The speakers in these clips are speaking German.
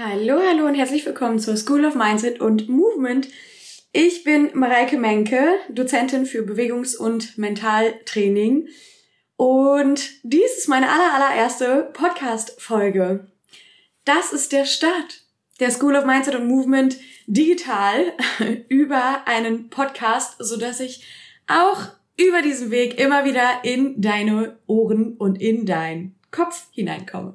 Hallo, hallo und herzlich willkommen zur School of Mindset und Movement. Ich bin Mareike Menke, Dozentin für Bewegungs- und Mentaltraining. Und dies ist meine aller, allererste Podcast-Folge. Das ist der Start der School of Mindset und Movement digital über einen Podcast, so dass ich auch über diesen Weg immer wieder in deine Ohren und in deinen Kopf hineinkomme.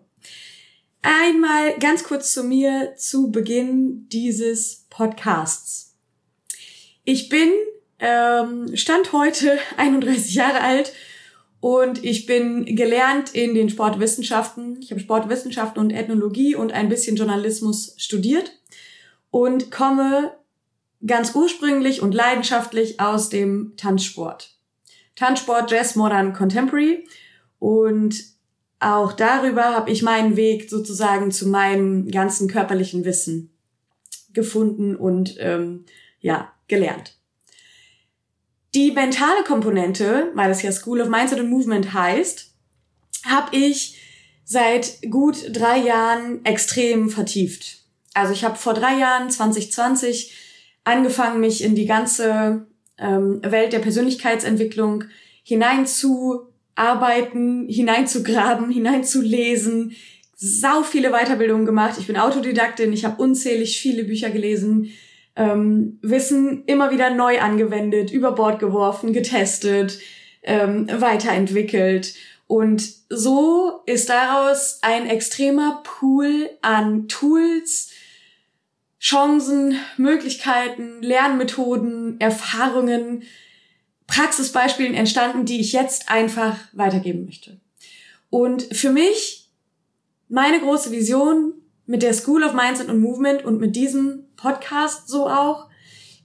Einmal ganz kurz zu mir zu Beginn dieses Podcasts. Ich bin ähm, Stand heute 31 Jahre alt und ich bin gelernt in den Sportwissenschaften. Ich habe Sportwissenschaften und Ethnologie und ein bisschen Journalismus studiert und komme ganz ursprünglich und leidenschaftlich aus dem Tanzsport. Tanzsport, Jazz, Modern, Contemporary. Und auch darüber habe ich meinen Weg sozusagen zu meinem ganzen körperlichen Wissen gefunden und ähm, ja gelernt. Die mentale Komponente, weil es ja School of Mindset and Movement heißt, habe ich seit gut drei Jahren extrem vertieft. Also ich habe vor drei Jahren, 2020, angefangen, mich in die ganze ähm, Welt der Persönlichkeitsentwicklung hinein zu arbeiten, hineinzugraben, hineinzulesen, sau viele Weiterbildungen gemacht. Ich bin Autodidaktin, ich habe unzählig viele Bücher gelesen, ähm, Wissen immer wieder neu angewendet, über Bord geworfen, getestet, ähm, weiterentwickelt. Und so ist daraus ein extremer Pool an Tools, Chancen, Möglichkeiten, Lernmethoden, Erfahrungen, Praxisbeispielen entstanden, die ich jetzt einfach weitergeben möchte. Und für mich, meine große Vision mit der School of Mindset und Movement und mit diesem Podcast so auch,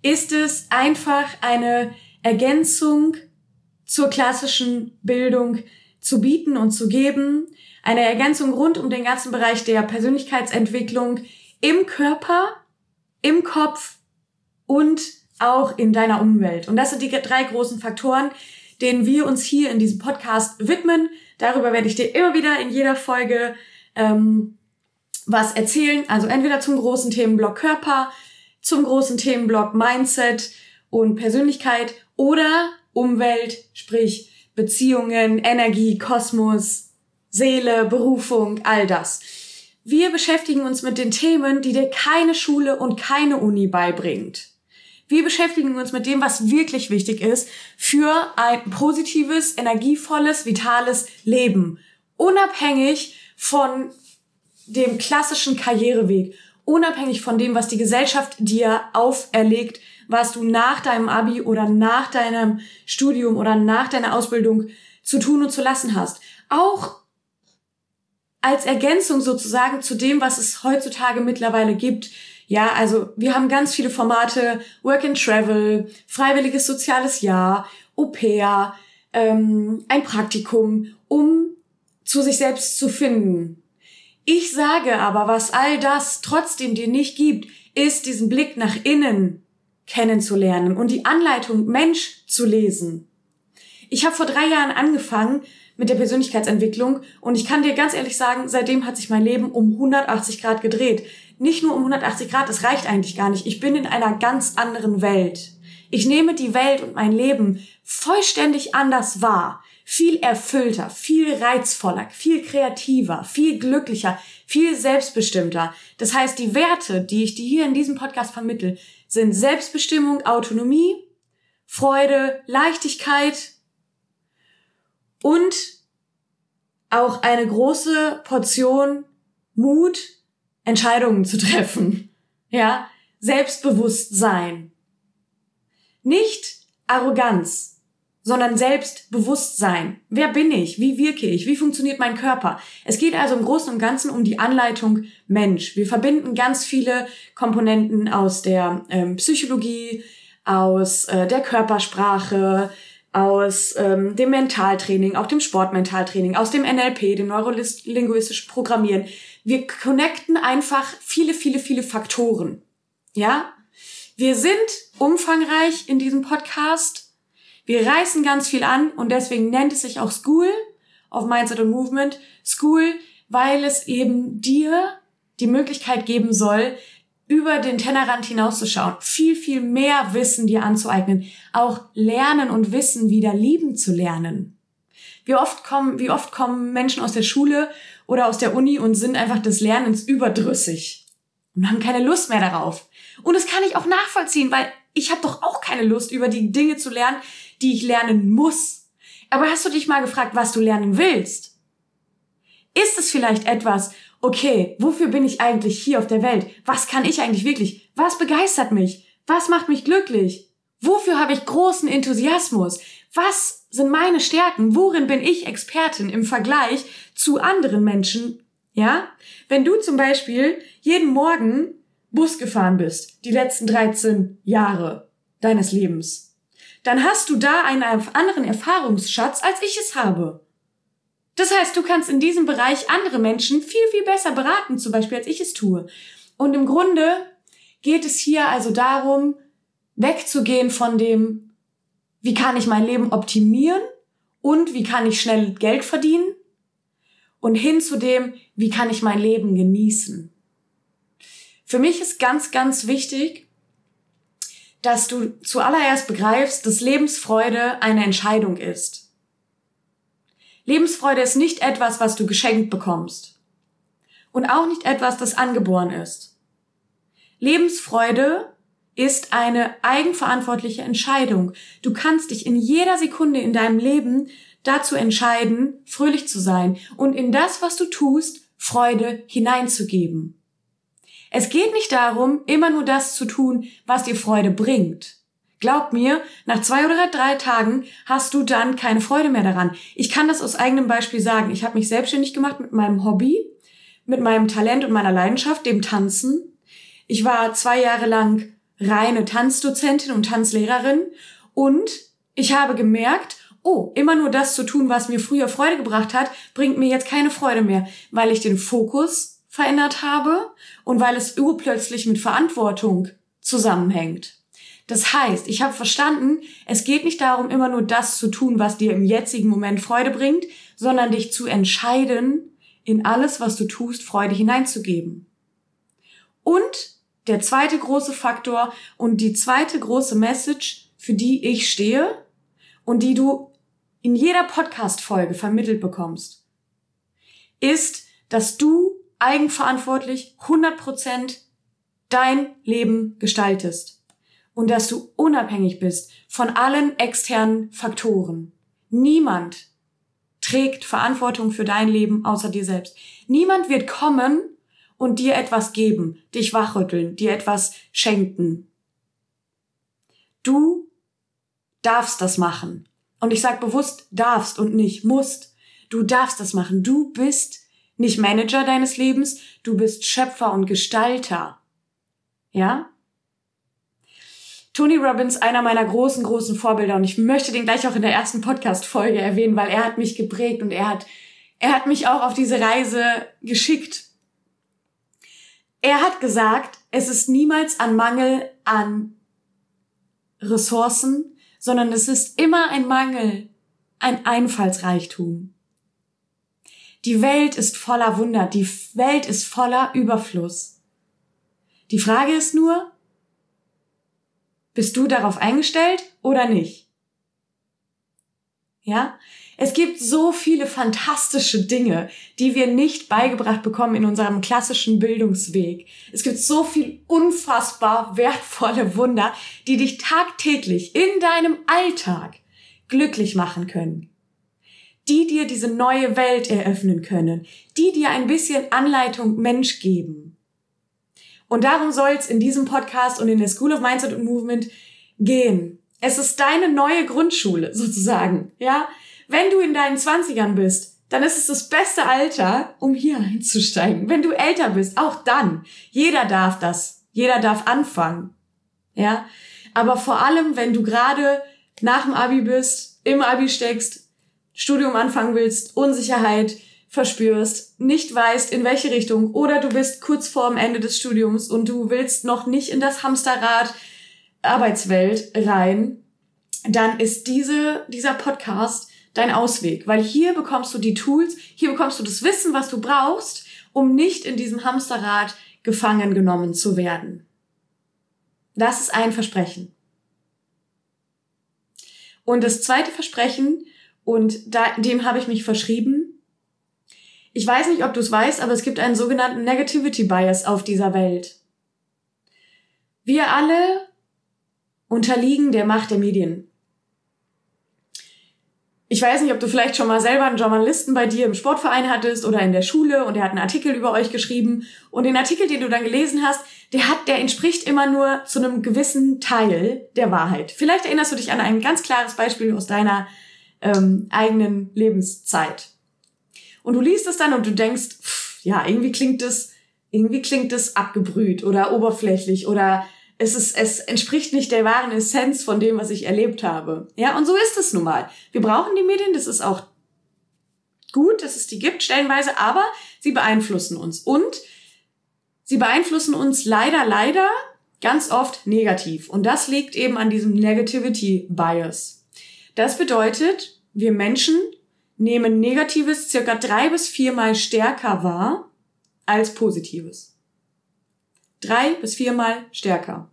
ist es einfach eine Ergänzung zur klassischen Bildung zu bieten und zu geben. Eine Ergänzung rund um den ganzen Bereich der Persönlichkeitsentwicklung im Körper, im Kopf und auch in deiner Umwelt. Und das sind die drei großen Faktoren, denen wir uns hier in diesem Podcast widmen. Darüber werde ich dir immer wieder in jeder Folge ähm, was erzählen. Also entweder zum großen Themenblock Körper, zum großen Themenblock Mindset und Persönlichkeit oder Umwelt, sprich Beziehungen, Energie, Kosmos, Seele, Berufung, all das. Wir beschäftigen uns mit den Themen, die dir keine Schule und keine Uni beibringt. Wir beschäftigen uns mit dem, was wirklich wichtig ist für ein positives, energievolles, vitales Leben. Unabhängig von dem klassischen Karriereweg. Unabhängig von dem, was die Gesellschaft dir auferlegt, was du nach deinem Abi oder nach deinem Studium oder nach deiner Ausbildung zu tun und zu lassen hast. Auch als Ergänzung sozusagen zu dem, was es heutzutage mittlerweile gibt, ja, also wir haben ganz viele Formate, Work and Travel, freiwilliges soziales Jahr, Au pair, ähm, ein Praktikum, um zu sich selbst zu finden. Ich sage aber, was all das trotzdem dir nicht gibt, ist diesen Blick nach innen kennenzulernen und die Anleitung Mensch zu lesen. Ich habe vor drei Jahren angefangen mit der Persönlichkeitsentwicklung und ich kann dir ganz ehrlich sagen, seitdem hat sich mein Leben um 180 Grad gedreht nicht nur um 180 Grad, das reicht eigentlich gar nicht. Ich bin in einer ganz anderen Welt. Ich nehme die Welt und mein Leben vollständig anders wahr. Viel erfüllter, viel reizvoller, viel kreativer, viel glücklicher, viel selbstbestimmter. Das heißt, die Werte, die ich dir hier in diesem Podcast vermittel, sind Selbstbestimmung, Autonomie, Freude, Leichtigkeit und auch eine große Portion Mut, Entscheidungen zu treffen. Ja, Selbstbewusstsein. Nicht Arroganz, sondern Selbstbewusstsein. Wer bin ich? Wie wirke ich? Wie funktioniert mein Körper? Es geht also im Großen und Ganzen um die Anleitung Mensch. Wir verbinden ganz viele Komponenten aus der ähm, Psychologie, aus äh, der Körpersprache, aus ähm, dem Mentaltraining, auch dem Sportmentaltraining, aus dem NLP, dem neurolinguistischen Programmieren. Wir connecten einfach viele, viele, viele Faktoren. Ja? Wir sind umfangreich in diesem Podcast. Wir reißen ganz viel an und deswegen nennt es sich auch School of Mindset and Movement. School, weil es eben dir die Möglichkeit geben soll, über den Tellerrand hinauszuschauen, viel, viel mehr Wissen dir anzueignen, auch lernen und Wissen wieder lieben zu lernen. Wie oft kommen, wie oft kommen Menschen aus der Schule oder aus der Uni und sind einfach des Lernens überdrüssig und haben keine Lust mehr darauf. Und das kann ich auch nachvollziehen, weil ich habe doch auch keine Lust, über die Dinge zu lernen, die ich lernen muss. Aber hast du dich mal gefragt, was du lernen willst? Ist es vielleicht etwas, okay, wofür bin ich eigentlich hier auf der Welt? Was kann ich eigentlich wirklich? Was begeistert mich? Was macht mich glücklich? Wofür habe ich großen Enthusiasmus? Was sind meine Stärken? Worin bin ich Expertin im Vergleich zu anderen Menschen? Ja? Wenn du zum Beispiel jeden Morgen Bus gefahren bist, die letzten 13 Jahre deines Lebens, dann hast du da einen anderen Erfahrungsschatz, als ich es habe. Das heißt, du kannst in diesem Bereich andere Menschen viel, viel besser beraten, zum Beispiel, als ich es tue. Und im Grunde geht es hier also darum, wegzugehen von dem, wie kann ich mein Leben optimieren und wie kann ich schnell Geld verdienen und hin zu dem, wie kann ich mein Leben genießen. Für mich ist ganz, ganz wichtig, dass du zuallererst begreifst, dass Lebensfreude eine Entscheidung ist. Lebensfreude ist nicht etwas, was du geschenkt bekommst. Und auch nicht etwas, das angeboren ist. Lebensfreude ist eine eigenverantwortliche Entscheidung. Du kannst dich in jeder Sekunde in deinem Leben dazu entscheiden, fröhlich zu sein und in das, was du tust, Freude hineinzugeben. Es geht nicht darum, immer nur das zu tun, was dir Freude bringt. Glaub mir, nach zwei oder drei Tagen hast du dann keine Freude mehr daran. Ich kann das aus eigenem Beispiel sagen. Ich habe mich selbstständig gemacht mit meinem Hobby, mit meinem Talent und meiner Leidenschaft, dem Tanzen. Ich war zwei Jahre lang reine Tanzdozentin und Tanzlehrerin und ich habe gemerkt, oh, immer nur das zu tun, was mir früher Freude gebracht hat, bringt mir jetzt keine Freude mehr, weil ich den Fokus verändert habe und weil es urplötzlich mit Verantwortung zusammenhängt. Das heißt, ich habe verstanden, es geht nicht darum, immer nur das zu tun, was dir im jetzigen Moment Freude bringt, sondern dich zu entscheiden, in alles, was du tust, Freude hineinzugeben. Und der zweite große Faktor und die zweite große Message, für die ich stehe und die du in jeder Podcast-Folge vermittelt bekommst, ist, dass du eigenverantwortlich 100% dein Leben gestaltest und dass du unabhängig bist von allen externen Faktoren. Niemand trägt Verantwortung für dein Leben außer dir selbst. Niemand wird kommen und dir etwas geben, dich wachrütteln, dir etwas schenken. Du darfst das machen. Und ich sage bewusst darfst und nicht musst. Du darfst das machen. Du bist nicht Manager deines Lebens, du bist Schöpfer und Gestalter. Ja? Tony Robbins, einer meiner großen, großen Vorbilder. Und ich möchte den gleich auch in der ersten Podcast-Folge erwähnen, weil er hat mich geprägt und er hat, er hat mich auch auf diese Reise geschickt. Er hat gesagt, es ist niemals ein Mangel an Ressourcen, sondern es ist immer ein Mangel, ein Einfallsreichtum. Die Welt ist voller Wunder, die Welt ist voller Überfluss. Die Frage ist nur, bist du darauf eingestellt oder nicht? Ja? Es gibt so viele fantastische Dinge, die wir nicht beigebracht bekommen in unserem klassischen Bildungsweg. Es gibt so viel unfassbar wertvolle Wunder, die dich tagtäglich in deinem Alltag glücklich machen können. Die dir diese neue Welt eröffnen können. Die dir ein bisschen Anleitung Mensch geben. Und darum soll es in diesem Podcast und in der School of Mindset und Movement gehen. Es ist deine neue Grundschule sozusagen, ja? Wenn du in deinen Zwanzigern bist, dann ist es das beste Alter, um hier einzusteigen. Wenn du älter bist, auch dann. Jeder darf das. Jeder darf anfangen. Ja? Aber vor allem, wenn du gerade nach dem Abi bist, im Abi steckst, Studium anfangen willst, Unsicherheit, verspürst, nicht weißt, in welche Richtung, oder du bist kurz vorm Ende des Studiums und du willst noch nicht in das Hamsterrad Arbeitswelt rein, dann ist diese, dieser Podcast dein Ausweg, weil hier bekommst du die Tools, hier bekommst du das Wissen, was du brauchst, um nicht in diesem Hamsterrad gefangen genommen zu werden. Das ist ein Versprechen. Und das zweite Versprechen, und da, dem habe ich mich verschrieben, ich weiß nicht, ob du es weißt, aber es gibt einen sogenannten Negativity Bias auf dieser Welt. Wir alle unterliegen der Macht der Medien. Ich weiß nicht, ob du vielleicht schon mal selber einen Journalisten bei dir im Sportverein hattest oder in der Schule und der hat einen Artikel über euch geschrieben und den Artikel, den du dann gelesen hast, der hat, der entspricht immer nur zu einem gewissen Teil der Wahrheit. Vielleicht erinnerst du dich an ein ganz klares Beispiel aus deiner ähm, eigenen Lebenszeit. Und du liest es dann und du denkst, pff, ja, irgendwie klingt es, irgendwie klingt es abgebrüht oder oberflächlich oder es ist, es entspricht nicht der wahren Essenz von dem, was ich erlebt habe. Ja, und so ist es nun mal. Wir brauchen die Medien, das ist auch gut, dass es die gibt, stellenweise, aber sie beeinflussen uns. Und sie beeinflussen uns leider, leider ganz oft negativ. Und das liegt eben an diesem Negativity Bias. Das bedeutet, wir Menschen nehmen Negatives circa drei bis viermal stärker wahr als Positives drei bis viermal stärker.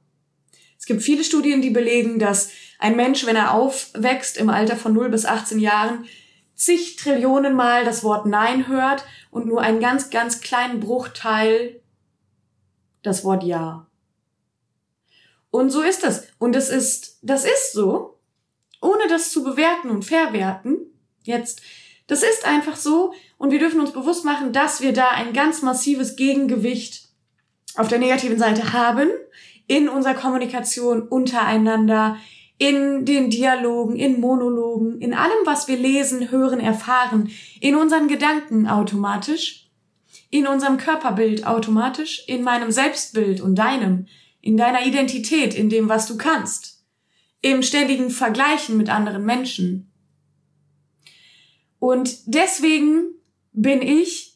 Es gibt viele Studien, die belegen, dass ein Mensch, wenn er aufwächst im Alter von 0 bis 18 Jahren, zig Trillionen Mal das Wort Nein hört und nur einen ganz, ganz kleinen Bruchteil das Wort Ja. Und so ist das. Und es ist, das ist so, ohne das zu bewerten und verwerten. Jetzt, das ist einfach so. Und wir dürfen uns bewusst machen, dass wir da ein ganz massives Gegengewicht auf der negativen Seite haben, in unserer Kommunikation untereinander, in den Dialogen, in Monologen, in allem, was wir lesen, hören, erfahren, in unseren Gedanken automatisch, in unserem Körperbild automatisch, in meinem Selbstbild und deinem, in deiner Identität, in dem, was du kannst, im ständigen Vergleichen mit anderen Menschen. Und deswegen bin ich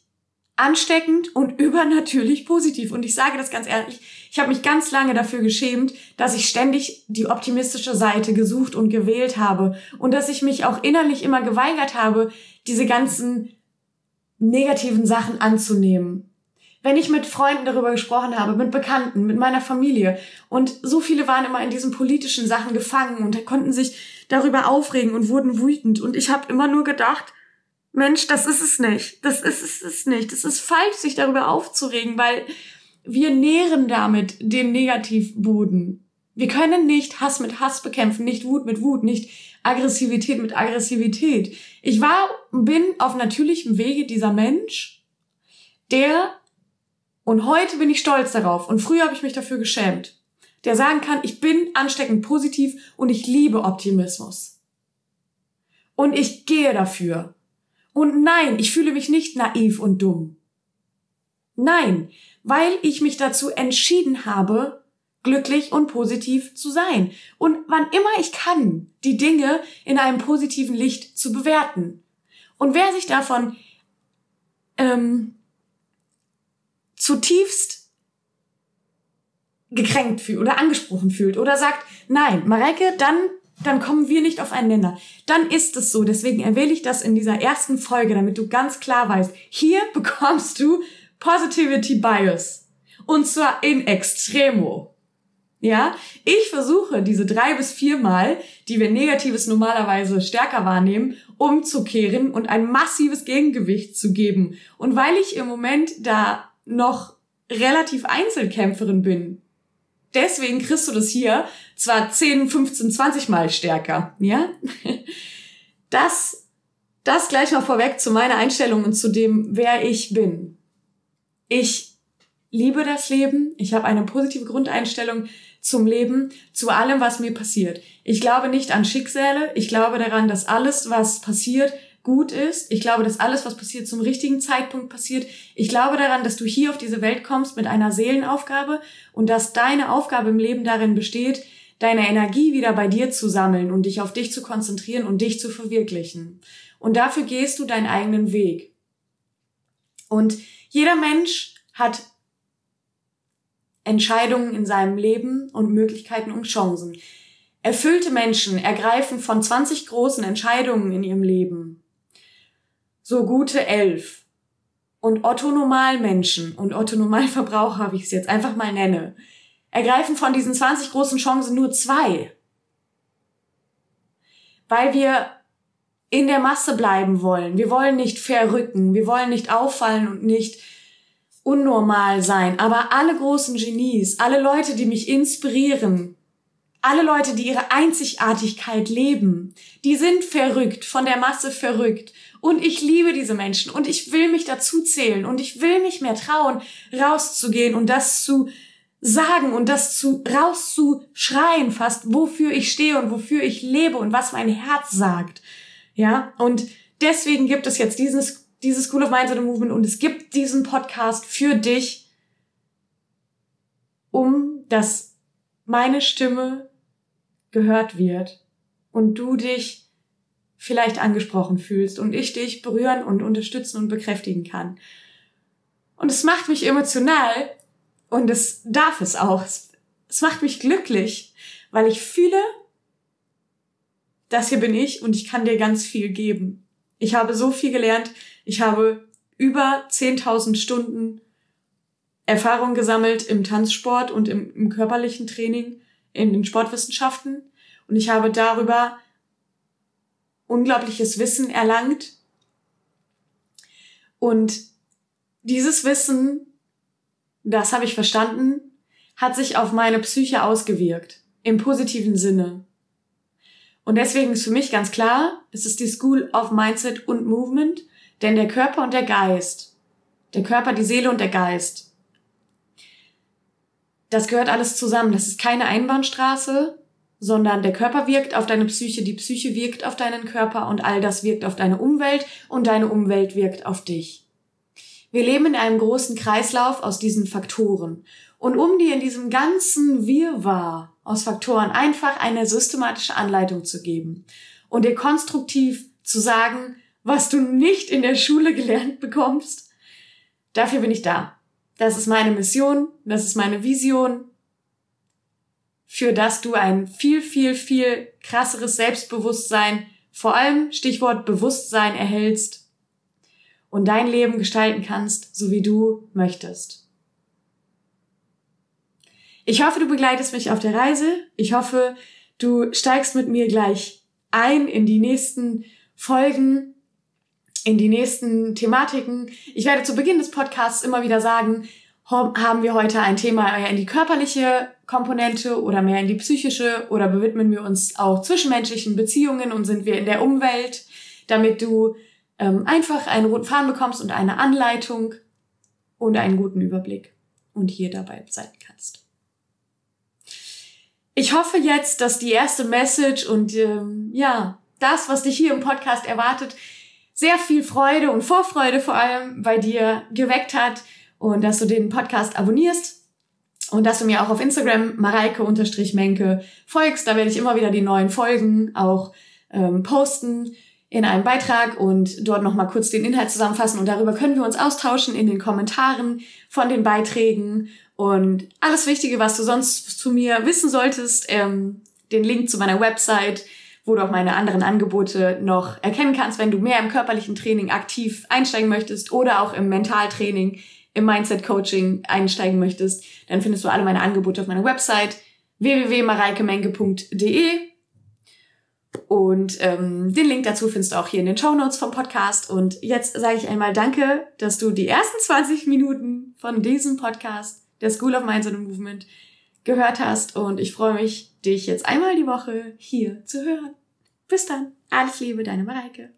ansteckend und übernatürlich positiv. Und ich sage das ganz ehrlich, ich habe mich ganz lange dafür geschämt, dass ich ständig die optimistische Seite gesucht und gewählt habe und dass ich mich auch innerlich immer geweigert habe, diese ganzen negativen Sachen anzunehmen. Wenn ich mit Freunden darüber gesprochen habe, mit Bekannten, mit meiner Familie und so viele waren immer in diesen politischen Sachen gefangen und konnten sich darüber aufregen und wurden wütend und ich habe immer nur gedacht, Mensch, das ist es nicht. Das ist es nicht. Das ist falsch, sich darüber aufzuregen, weil wir nähren damit den Negativboden. Wir können nicht Hass mit Hass bekämpfen, nicht Wut mit Wut, nicht Aggressivität mit Aggressivität. Ich war, bin auf natürlichem Wege dieser Mensch, der, und heute bin ich stolz darauf, und früher habe ich mich dafür geschämt, der sagen kann, ich bin ansteckend positiv und ich liebe Optimismus. Und ich gehe dafür. Und nein, ich fühle mich nicht naiv und dumm. Nein, weil ich mich dazu entschieden habe, glücklich und positiv zu sein. Und wann immer ich kann, die Dinge in einem positiven Licht zu bewerten. Und wer sich davon ähm, zutiefst gekränkt fühlt oder angesprochen fühlt oder sagt, nein, Mareike, dann dann kommen wir nicht auf einen Nenner. Dann ist es so. Deswegen erwähle ich das in dieser ersten Folge, damit du ganz klar weißt, hier bekommst du Positivity Bias. Und zwar in Extremo. Ja, ich versuche diese drei bis vier Mal, die wir Negatives normalerweise stärker wahrnehmen, umzukehren und ein massives Gegengewicht zu geben. Und weil ich im Moment da noch relativ Einzelkämpferin bin, deswegen kriegst du das hier zwar 10, 15, 20 Mal stärker, ja? Das, das gleich mal vorweg zu meiner Einstellung und zu dem, wer ich bin. Ich liebe das Leben. Ich habe eine positive Grundeinstellung zum Leben, zu allem, was mir passiert. Ich glaube nicht an Schicksale. Ich glaube daran, dass alles, was passiert, gut ist. Ich glaube, dass alles, was passiert, zum richtigen Zeitpunkt passiert. Ich glaube daran, dass du hier auf diese Welt kommst mit einer Seelenaufgabe und dass deine Aufgabe im Leben darin besteht, deine Energie wieder bei dir zu sammeln und dich auf dich zu konzentrieren und dich zu verwirklichen. Und dafür gehst du deinen eigenen Weg. Und jeder Mensch hat Entscheidungen in seinem Leben und Möglichkeiten und Chancen. Erfüllte Menschen ergreifen von 20 großen Entscheidungen in ihrem Leben so gute elf. und Otto-Normalmenschen und Otto-Normalverbraucher, wie ich es jetzt einfach mal nenne, ergreifen von diesen 20 großen Chancen nur zwei. Weil wir in der Masse bleiben wollen. Wir wollen nicht verrücken, wir wollen nicht auffallen und nicht unnormal sein. Aber alle großen Genies, alle Leute, die mich inspirieren, alle Leute, die ihre Einzigartigkeit leben, die sind verrückt, von der Masse verrückt. Und ich liebe diese Menschen. Und ich will mich dazu zählen. Und ich will mich mehr trauen, rauszugehen und das zu sagen und das zu rauszuschreien fast, wofür ich stehe und wofür ich lebe und was mein Herz sagt. Ja, und deswegen gibt es jetzt dieses, dieses School of Mindset and Movement und es gibt diesen Podcast für dich, um dass meine Stimme gehört wird und du dich vielleicht angesprochen fühlst und ich dich berühren und unterstützen und bekräftigen kann. Und es macht mich emotional und es darf es auch. Es macht mich glücklich, weil ich fühle, das hier bin ich und ich kann dir ganz viel geben. Ich habe so viel gelernt. Ich habe über 10.000 Stunden Erfahrung gesammelt im Tanzsport und im, im, körperlichen Training, in den Sportwissenschaften. Und ich habe darüber unglaubliches Wissen erlangt. Und dieses Wissen, das habe ich verstanden, hat sich auf meine Psyche ausgewirkt. Im positiven Sinne. Und deswegen ist für mich ganz klar, es ist die School of Mindset und Movement, denn der Körper und der Geist, der Körper, die Seele und der Geist, das gehört alles zusammen. Das ist keine Einbahnstraße, sondern der Körper wirkt auf deine Psyche, die Psyche wirkt auf deinen Körper und all das wirkt auf deine Umwelt und deine Umwelt wirkt auf dich. Wir leben in einem großen Kreislauf aus diesen Faktoren. Und um dir in diesem ganzen Wirrwarr aus Faktoren einfach eine systematische Anleitung zu geben und dir konstruktiv zu sagen, was du nicht in der Schule gelernt bekommst, dafür bin ich da. Das ist meine Mission, das ist meine Vision, für das du ein viel, viel, viel krasseres Selbstbewusstsein, vor allem Stichwort Bewusstsein erhältst und dein Leben gestalten kannst, so wie du möchtest. Ich hoffe, du begleitest mich auf der Reise. Ich hoffe, du steigst mit mir gleich ein in die nächsten Folgen, in die nächsten Thematiken. Ich werde zu Beginn des Podcasts immer wieder sagen, haben wir heute ein Thema mehr in die körperliche Komponente oder mehr in die psychische oder bewidmen wir uns auch zwischenmenschlichen Beziehungen und sind wir in der Umwelt, damit du ähm, einfach einen roten Faden bekommst und eine Anleitung und einen guten Überblick und hier dabei sein kannst. Ich hoffe jetzt, dass die erste Message und ähm, ja, das, was dich hier im Podcast erwartet, sehr viel Freude und Vorfreude vor allem bei dir geweckt hat und dass du den Podcast abonnierst und dass du mir auch auf Instagram mareike-menke folgst. Da werde ich immer wieder die neuen Folgen auch ähm, posten in einem Beitrag und dort nochmal kurz den Inhalt zusammenfassen. Und darüber können wir uns austauschen in den Kommentaren von den Beiträgen. Und alles Wichtige, was du sonst zu mir wissen solltest, ähm, den Link zu meiner Website, wo du auch meine anderen Angebote noch erkennen kannst, wenn du mehr im körperlichen Training aktiv einsteigen möchtest oder auch im Mentaltraining, im Mindset-Coaching einsteigen möchtest, dann findest du alle meine Angebote auf meiner Website www.mareikemenke.de und ähm, den Link dazu findest du auch hier in den Show Notes vom Podcast. Und jetzt sage ich einmal Danke, dass du die ersten 20 Minuten von diesem Podcast der School of Mindset and Movement gehört hast. Und ich freue mich, dich jetzt einmal die Woche hier zu hören. Bis dann. Alles Liebe, deine Mareike.